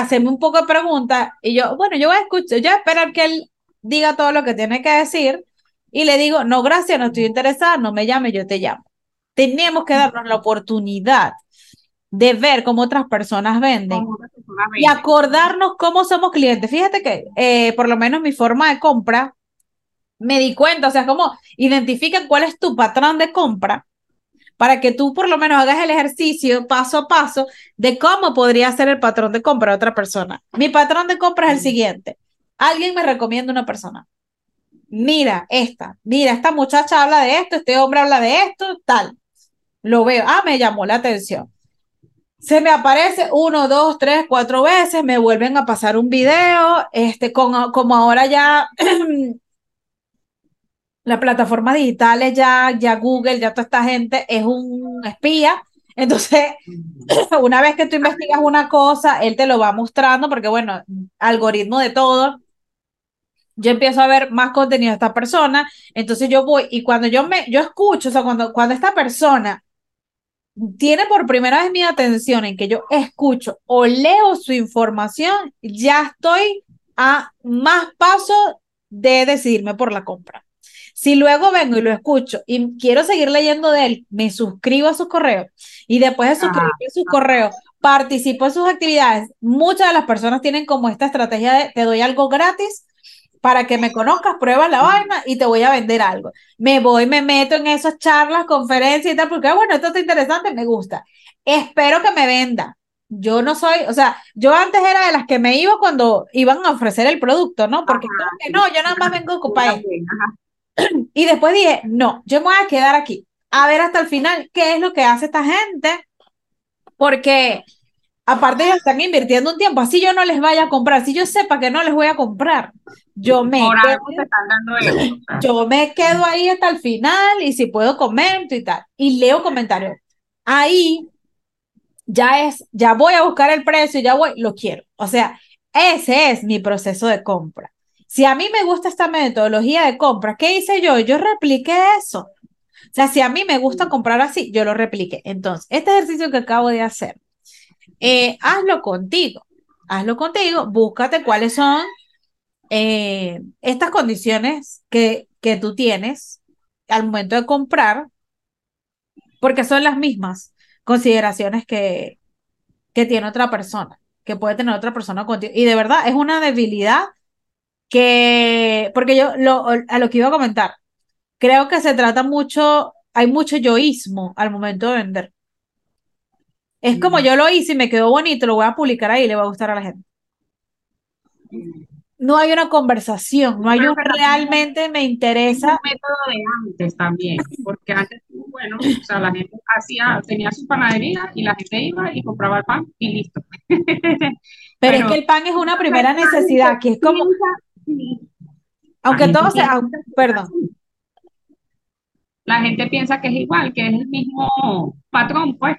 hacerme un poco de preguntas y yo, bueno, yo voy a escuchar, yo voy a esperar que él diga todo lo que tiene que decir y le digo, no, gracias, no estoy interesada, no me llame, yo te llamo. Tenemos que darnos la oportunidad de ver cómo otras personas venden y acordarnos cómo somos clientes. Fíjate que eh, por lo menos mi forma de compra, me di cuenta, o sea, como identifica cuál es tu patrón de compra para que tú por lo menos hagas el ejercicio paso a paso de cómo podría ser el patrón de compra de otra persona. Mi patrón de compra es el siguiente. Alguien me recomienda una persona. Mira esta, mira, esta muchacha habla de esto, este hombre habla de esto, tal. Lo veo, ah, me llamó la atención. Se me aparece uno, dos, tres, cuatro veces, me vuelven a pasar un video, este, con, como ahora ya *clears throat* las plataformas digitales, ya, ya Google, ya toda esta gente es un espía. Entonces, *laughs* una vez que tú investigas una cosa, él te lo va mostrando porque, bueno, algoritmo de todo. Yo empiezo a ver más contenido de esta persona, entonces yo voy y cuando yo me, yo escucho, o sea, cuando, cuando esta persona tiene por primera vez mi atención en que yo escucho o leo su información, ya estoy a más paso de decidirme por la compra. Si luego vengo y lo escucho y quiero seguir leyendo de él, me suscribo a sus correos y después de suscribirme a sus correos, participo en sus actividades. Muchas de las personas tienen como esta estrategia de te doy algo gratis para que me conozcas, prueba la vaina y te voy a vender algo. Me voy, me meto en esas charlas, conferencias y tal, porque bueno, esto está interesante, me gusta. Espero que me venda. Yo no soy, o sea, yo antes era de las que me iba cuando iban a ofrecer el producto, ¿no? Porque no, yo nada más vengo a ocupar. Y después dije, no, yo me voy a quedar aquí, a ver hasta el final qué es lo que hace esta gente, porque aparte ellos están invirtiendo un tiempo, así yo no les vaya a comprar, si yo sepa que no les voy a comprar, yo me, quedo, yo me quedo ahí hasta el final y si puedo comento y tal, y leo comentarios. Ahí ya es, ya voy a buscar el precio, ya voy, lo quiero. O sea, ese es mi proceso de compra. Si a mí me gusta esta metodología de compra, ¿qué hice yo? Yo repliqué eso. O sea, si a mí me gusta comprar así, yo lo repliqué. Entonces, este ejercicio que acabo de hacer, eh, hazlo contigo, hazlo contigo, búscate cuáles son eh, estas condiciones que, que tú tienes al momento de comprar, porque son las mismas consideraciones que, que tiene otra persona, que puede tener otra persona contigo. Y de verdad es una debilidad que, porque yo lo, a lo que iba a comentar, creo que se trata mucho, hay mucho yoísmo al momento de vender. Es como yo lo hice y me quedó bonito, lo voy a publicar ahí y le va a gustar a la gente. No hay una conversación, no hay un realmente me interesa. un método de antes también, porque antes, bueno, o sea, la gente hacía, tenía su panadería y la gente iba y compraba el pan y listo. *laughs* Pero, es que el pan es una primera necesidad, que es como, aunque todo sea, perdón. La gente piensa que es igual, que es el mismo patrón, pues,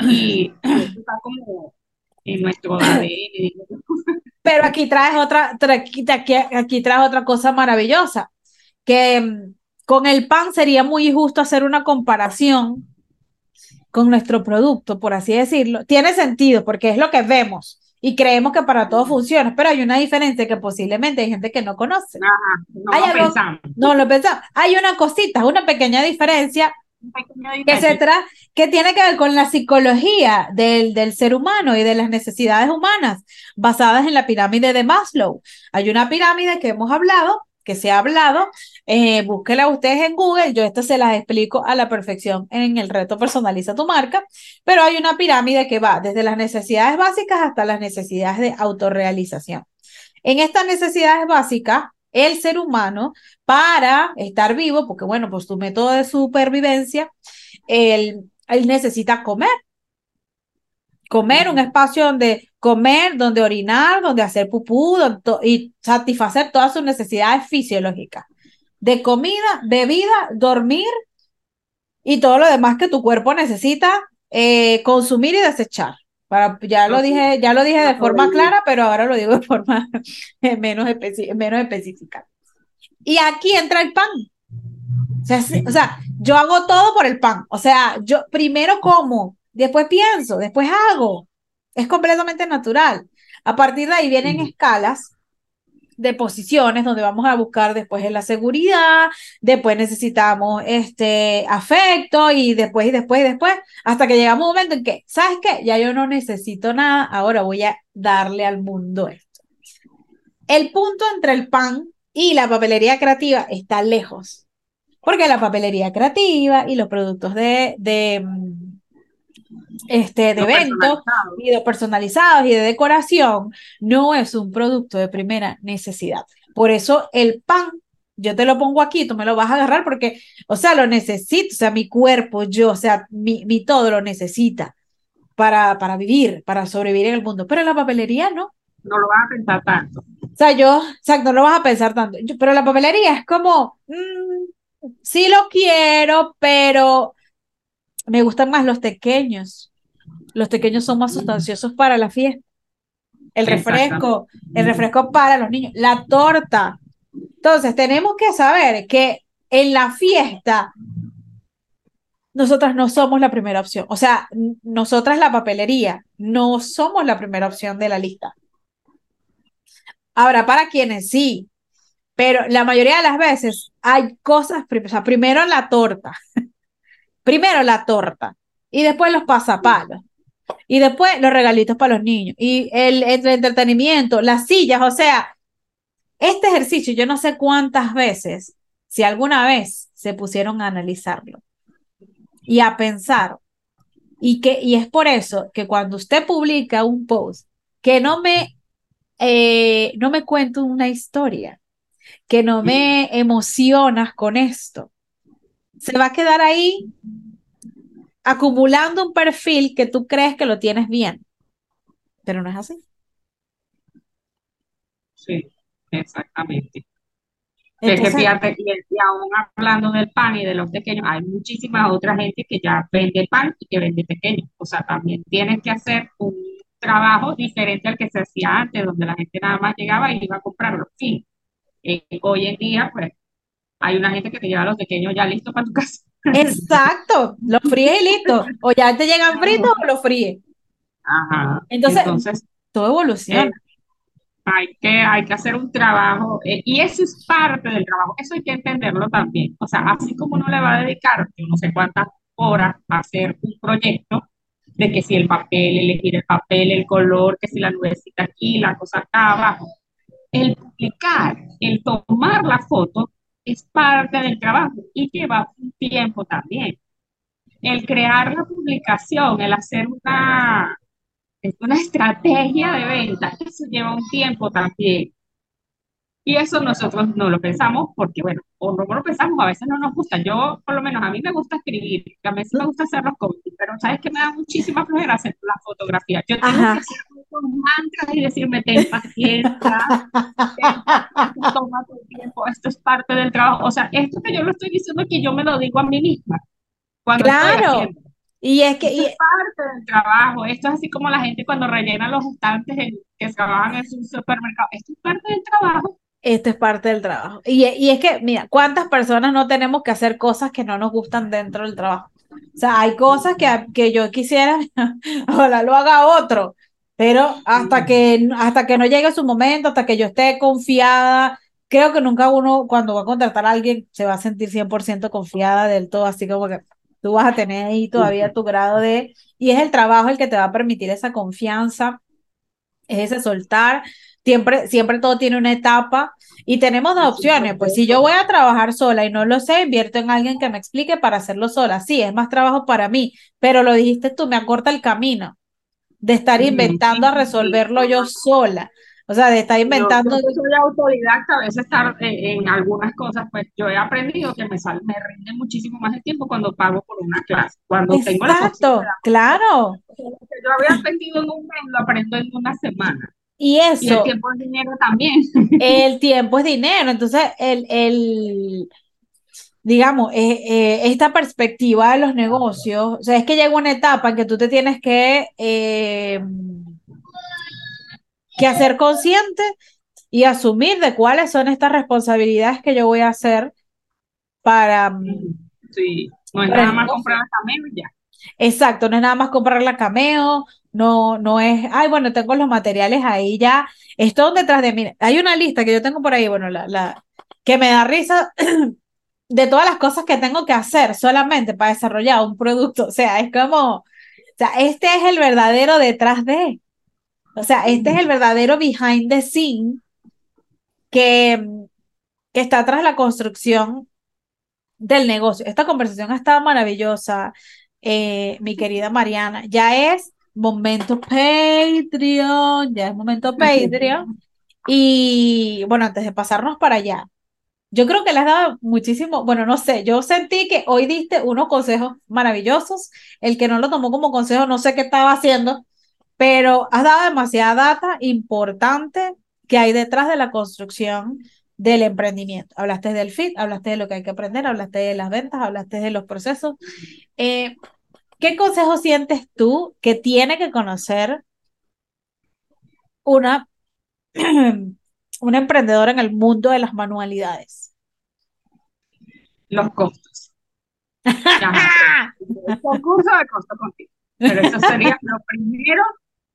y está como en nuestro ADN. Pero aquí traes otra, aquí, aquí traes otra cosa maravillosa, que mm, con el pan sería muy injusto hacer una comparación con nuestro producto, por así decirlo. Tiene sentido porque es lo que vemos y creemos que para todo funciona, pero hay una diferencia que posiblemente hay gente que no conoce. no hay lo pensamos. No lo pensamos. Hay una cosita, una pequeña diferencia que, se que tiene que ver con la psicología del, del ser humano y de las necesidades humanas basadas en la pirámide de Maslow. Hay una pirámide que hemos hablado que se ha hablado, eh, ustedes en Google, yo esto se las explico a la perfección en el reto Personaliza tu marca, pero hay una pirámide que va desde las necesidades básicas hasta las necesidades de autorrealización. En estas necesidades básicas, el ser humano, para estar vivo, porque bueno, pues tu método de supervivencia, él necesita comer. Comer, un espacio donde comer, donde orinar, donde hacer pupú y satisfacer todas sus necesidades fisiológicas de comida, bebida, dormir y todo lo demás que tu cuerpo necesita eh, consumir y desechar. Para, ya lo dije, ya lo dije de forma clara, pero ahora lo digo de *laughs* forma menos, menos específica. Y aquí entra el pan. O sea, o sea, yo hago todo por el pan. O sea, yo primero como, después pienso, después hago. Es completamente natural. A partir de ahí vienen escalas de posiciones donde vamos a buscar después en la seguridad, después necesitamos este afecto y después y después y después, hasta que llegamos un momento en que, ¿sabes qué? Ya yo no necesito nada, ahora voy a darle al mundo esto. El punto entre el pan y la papelería creativa está lejos, porque la papelería creativa y los productos de, de mm, este, de eventos y de personalizados y de decoración, no es un producto de primera necesidad. Por eso el pan, yo te lo pongo aquí, tú me lo vas a agarrar porque, o sea, lo necesito, o sea, mi cuerpo, yo, o sea, mi, mi todo lo necesita para, para vivir, para sobrevivir en el mundo. Pero la papelería no. No lo vas a pensar tanto. O sea, yo, exacto, no lo vas a pensar tanto. pero la papelería es como, mm, sí lo quiero, pero me gustan más los pequeños. Los pequeños son más sustanciosos para la fiesta. El refresco, el refresco para los niños, la torta. Entonces, tenemos que saber que en la fiesta nosotras no somos la primera opción. O sea, nosotras la papelería, no somos la primera opción de la lista. Ahora, para quienes sí, pero la mayoría de las veces hay cosas, o sea, primero la torta, *laughs* primero la torta y después los pasapalos y después los regalitos para los niños y el, el entretenimiento, las sillas, o sea, este ejercicio yo no sé cuántas veces, si alguna vez se pusieron a analizarlo y a pensar. Y, que, y es por eso que cuando usted publica un post, que no me, eh, no me cuento una historia, que no me emocionas con esto, se va a quedar ahí acumulando un perfil que tú crees que lo tienes bien, pero no es así. Sí, exactamente. Es que fíjate, y, aún hablando del pan y de los pequeños, hay muchísima otra gente que ya vende pan y que vende pequeños. O sea, también tienes que hacer un trabajo diferente al que se hacía antes, donde la gente nada más llegaba y iba a comprarlo. Sí, eh, hoy en día, pues, hay una gente que te lleva los pequeños ya listos para tu casa. Exacto, los fríes y listo. O ya te llegan fritos o los fríes. Ajá. Entonces, todo evoluciona. Eh, hay que, hay que hacer un trabajo, eh, y eso es parte del trabajo, eso hay que entenderlo también. O sea, así como uno le va a dedicar no sé cuántas horas a hacer un proyecto, de que si el papel, elegir el papel, el color, que si la nubecita aquí, la cosa acá abajo. El publicar, el tomar la foto es parte del trabajo y lleva un tiempo también. El crear la publicación, el hacer una, una estrategia de venta, eso lleva un tiempo también. Y eso nosotros no lo pensamos porque, bueno, o no lo pensamos, a veces no nos gusta. Yo, por lo menos, a mí me gusta escribir, a veces me gusta hacer los cómics, pero sabes que me da muchísima flojera hacer la fotografía. Yo tengo que hacer mantras y decirme, ten paciencia, toma tu tiempo, esto es parte del trabajo. O sea, esto que yo lo estoy diciendo que yo me lo digo a mí misma. Cuando claro. Y es que... y... es parte del trabajo. Esto es así como la gente cuando rellena los estantes que trabajan en un supermercado. Esto es parte del trabajo. Esto es parte del trabajo. Y, y, es que, mira, ¿cuántas personas no tenemos que hacer cosas que no nos gustan dentro del trabajo? O sea, hay cosas que, que yo quisiera, *laughs* ojalá lo haga otro, pero hasta que, hasta que no llegue su momento, hasta que yo esté confiada, creo que nunca uno, cuando va a contratar a alguien, se va a sentir 100% confiada del todo, así como que tú vas a tener ahí todavía tu grado de, y es el trabajo el que te va a permitir esa confianza, es ese soltar, siempre, siempre todo tiene una etapa y tenemos dos opciones, pues si yo voy a trabajar sola y no lo sé, invierto en alguien que me explique para hacerlo sola, sí, es más trabajo para mí, pero lo dijiste tú, me acorta el camino de estar inventando a resolverlo yo sola. O sea, de estar inventando. yo soy autodidacta, a veces estar en, algunas cosas, pues yo he aprendido que me, me rinde muchísimo más el tiempo cuando pago por una clase. Cuando Exacto, claro. Lo que yo había aprendido en un mes, lo aprendo en una semana. Y eso. Y el tiempo es dinero también. El tiempo es dinero. Entonces, el, el digamos, eh, eh, esta perspectiva de los negocios, o sea, es que llega una etapa en que tú te tienes que eh, que hacer consciente y asumir de cuáles son estas responsabilidades que yo voy a hacer para... Mm, sí, no es nada más comprar la cameo ya. Exacto, no es nada más comprar la cameo, no, no es, ay, bueno, tengo los materiales ahí ya, esto detrás de mí. Hay una lista que yo tengo por ahí, bueno, la, la que me da risa *clears throat* de todas las cosas que tengo que hacer solamente para desarrollar un producto. O sea, es como, o sea, este es el verdadero detrás de. O sea, este es el verdadero behind the scene que, que está tras la construcción del negocio. Esta conversación ha estado maravillosa, eh, mi querida Mariana. Ya es momento Patreon, ya es momento Patreon. *laughs* Y bueno, antes de pasarnos para allá, yo creo que le has dado muchísimo, bueno, no sé, yo sentí que hoy diste unos consejos maravillosos. El que no lo tomó como consejo, no sé qué estaba haciendo, pero has dado demasiada data importante que hay detrás de la construcción del emprendimiento. Hablaste del fit, hablaste de lo que hay que aprender, hablaste de las ventas, hablaste de los procesos. Eh, ¿qué consejo sientes tú que tiene que conocer una, *clears throat* *clears throat* una emprendedora en el mundo de las manualidades? Los costos. *laughs* Concurso de costo contigo. Pero eso sería lo primero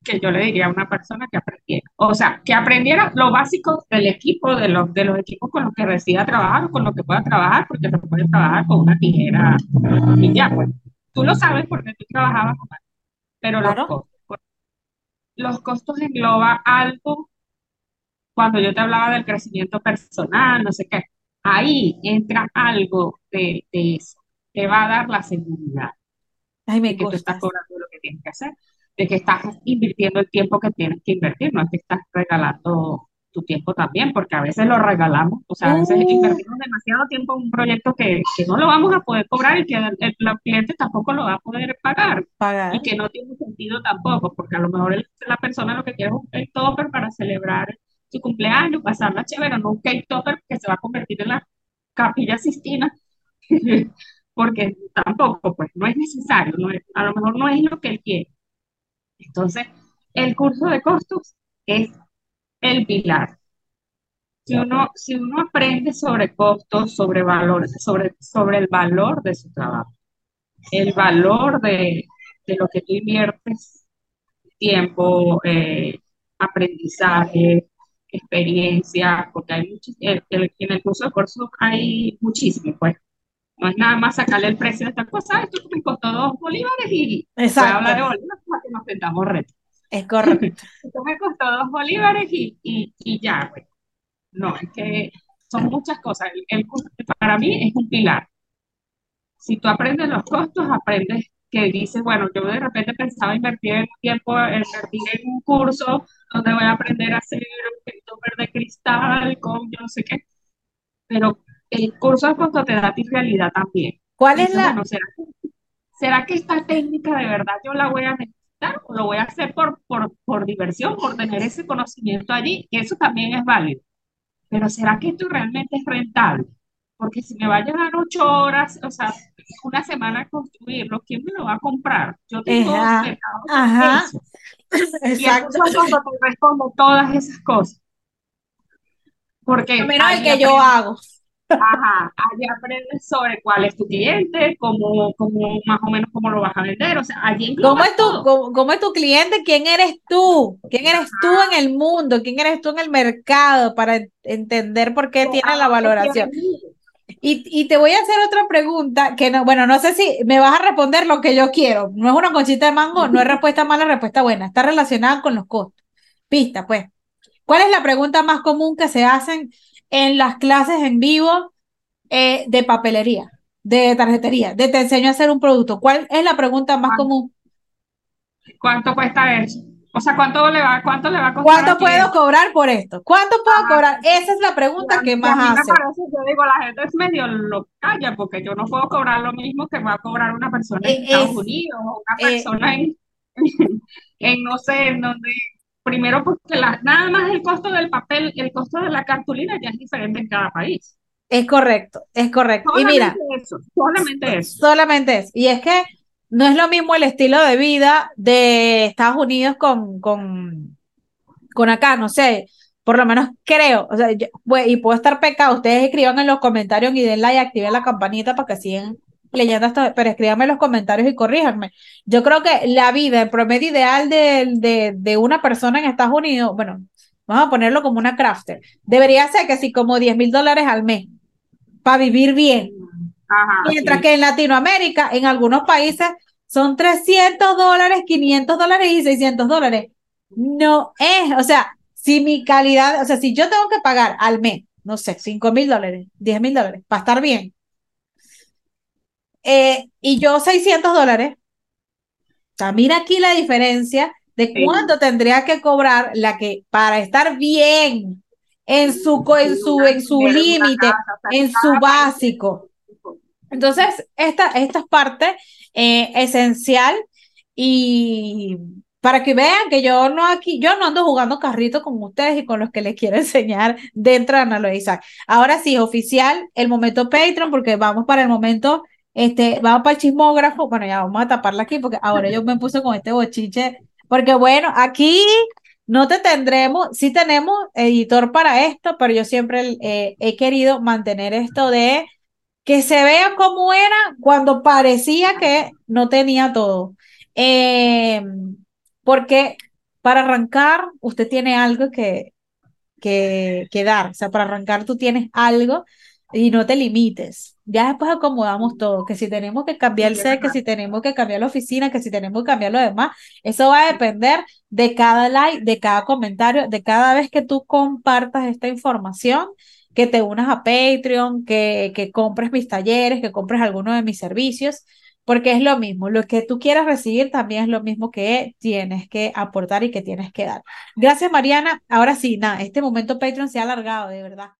que yo le diría a una persona que aprendiera. O sea, que aprendiera lo básico del equipo, de los, de los equipos con los que decida trabajar o con los que pueda trabajar, porque se puede trabajar con una tijera y ya, pues. Tú lo sabes porque tú trabajabas con pero los costos. Los costos engloba algo, cuando yo te hablaba del crecimiento personal, no sé qué, ahí entra algo de, de eso, te va a dar la seguridad Ay, me de que tú estás cobrando lo que tienes que hacer de que estás invirtiendo el tiempo que tienes que invertir, no es que estás regalando tu tiempo también, porque a veces lo regalamos, o sea, a veces uh. invertimos demasiado tiempo en un proyecto que, que, no lo vamos a poder cobrar y que el, cliente tampoco lo va a poder pagar, pagar, y que no tiene sentido tampoco, porque a lo mejor la persona lo que quiere es un topper para celebrar su cumpleaños, pasarla chévere, no un cake topper que se va a convertir en la capilla sistina, *laughs* porque tampoco, pues no es necesario, no a lo mejor no es lo que él quiere. Entonces, el curso de costos es el pilar. Si uno, si uno aprende sobre costos, sobre valores, sobre, sobre el valor de su trabajo, el valor de, de lo que tú inviertes, tiempo, eh, aprendizaje, experiencia, porque hay muchos, en el curso de costos hay muchísimo, pues. No es nada más sacarle el precio de esta cosa, esto me costó dos bolívares y Exacto. voy hablar de bolívares para que nos sentamos retos. Es correcto. *laughs* esto me costó dos bolívares y, y, y ya, güey. No, es que son muchas cosas. El, curso para mí es un pilar. Si tú aprendes los costos, aprendes que dices, bueno, yo de repente pensaba invertir el tiempo, invertir en un curso donde voy a aprender a hacer un verde cristal con yo no sé qué, pero el curso de da tu realidad también. ¿Cuál es la...? ¿será, que, esta técnica de verdad yo la voy a necesitar o lo voy a hacer por, por, por diversión, por tener ese conocimiento allí? Eso también es válido. Pero ¿será que esto realmente es rentable? Porque si me va a llevar ocho horas, o sea, una semana construirlo, ¿quién me lo va a comprar? Yo tengo ajá, ajá. *laughs* Exacto. Y cuando te respondo todas esas cosas. Porque Primero el que yo hago. Ajá, allí aprendes sobre cuál es tu cliente, cómo, cómo más o menos cómo lo vas a vender, o sea, allí ¿Cómo es, tu, cómo, es tu cliente? ¿Quién eres tú? ¿Quién eres tú en el mundo? ¿Quién eres tú en el mercado para entender por qué tiene la valoración? Y, y, te voy a hacer otra pregunta que no, bueno, no sé si me vas a responder lo que yo quiero. No es una conchita de mango, no es respuesta mala, respuesta buena. Está relacionada con los costos. Pista, pues. ¿Cuál es la pregunta más común que se hacen en las clases en vivo eh, de papelería, de tarjetería, de te enseño a hacer un producto? ¿Cuál es la pregunta más común? ¿Cuánto cuesta eso? O sea, ¿cuánto le va, cuánto le va a costar? ¿Cuánto puedo cobrar por esto? ¿Cuánto puedo cobrar? Esa es la pregunta que más hace. yo digo, la gente es medio lo calla porque yo no puedo cobrar lo mismo que va a cobrar una persona en Estados Unidos o una eh, persona en, *laughs* en, no sé, en donde primero porque la, nada más el costo del papel, el costo de la cartulina ya es diferente en cada país. Es correcto, es correcto. y mira, eso, solamente eso. Solamente eso. Y es que no es lo mismo el estilo de vida de Estados Unidos con, con, con acá, no sé, por lo menos creo, o sea, y puedo estar pecado, ustedes escriban en los comentarios y den like activen la campanita para que sigan leyendo esto, pero escríbanme en los comentarios y corríjanme. Yo creo que la vida, el promedio ideal de, de, una persona en Estados Unidos, bueno, vamos a ponerlo como una crafter, debería ser que sí, como 10 mil dólares al mes para vivir bien. Mientras que en Latinoamérica, en algunos países, son 300 dólares, 500 dólares y 600 dólares. No es, o sea, si mi calidad, o sea, si yo tengo que pagar al mes, no sé, 5 mil dólares, 10 mil dólares, para estar bien, eh, y yo 600 dólares. O sea, mira aquí la diferencia de cuánto tendría que cobrar la que para estar bien en su en su en su límite, en su básico. Entonces, esta, esta es parte eh, esencial y para que vean que yo no aquí, yo no ando jugando carrito con ustedes y con los que les quiero *laughs* enseñar dentro de Analogizar. Ahora sí, oficial, el momento Patreon, porque vamos para el momento Este, vamos para el chismógrafo. Bueno, ya vamos a taparla aquí porque ahora yo me puse con este bochiche. Porque bueno, aquí no te tendremos, sí tenemos editor para esto, pero yo siempre eh, he querido mantener esto de que se vea como era cuando parecía que no tenía todo. Eh, porque para arrancar, usted tiene algo que, que, que dar. O sea, para arrancar tú tienes algo y no te limites. Ya después acomodamos todo, que si tenemos que cambiar el set, que si tenemos que cambiar la oficina, que si tenemos que cambiar lo demás, eso va a depender de cada like, de cada comentario, de cada vez que tú compartas esta información, que te unas a Patreon, que, que compres mis talleres, que compres alguno de mis servicios, porque es lo mismo, lo que tú quieras recibir también es lo mismo que tienes que aportar y que tienes que dar. Gracias, Mariana. Ahora sí, nada, este momento Patreon se ha alargado, de verdad.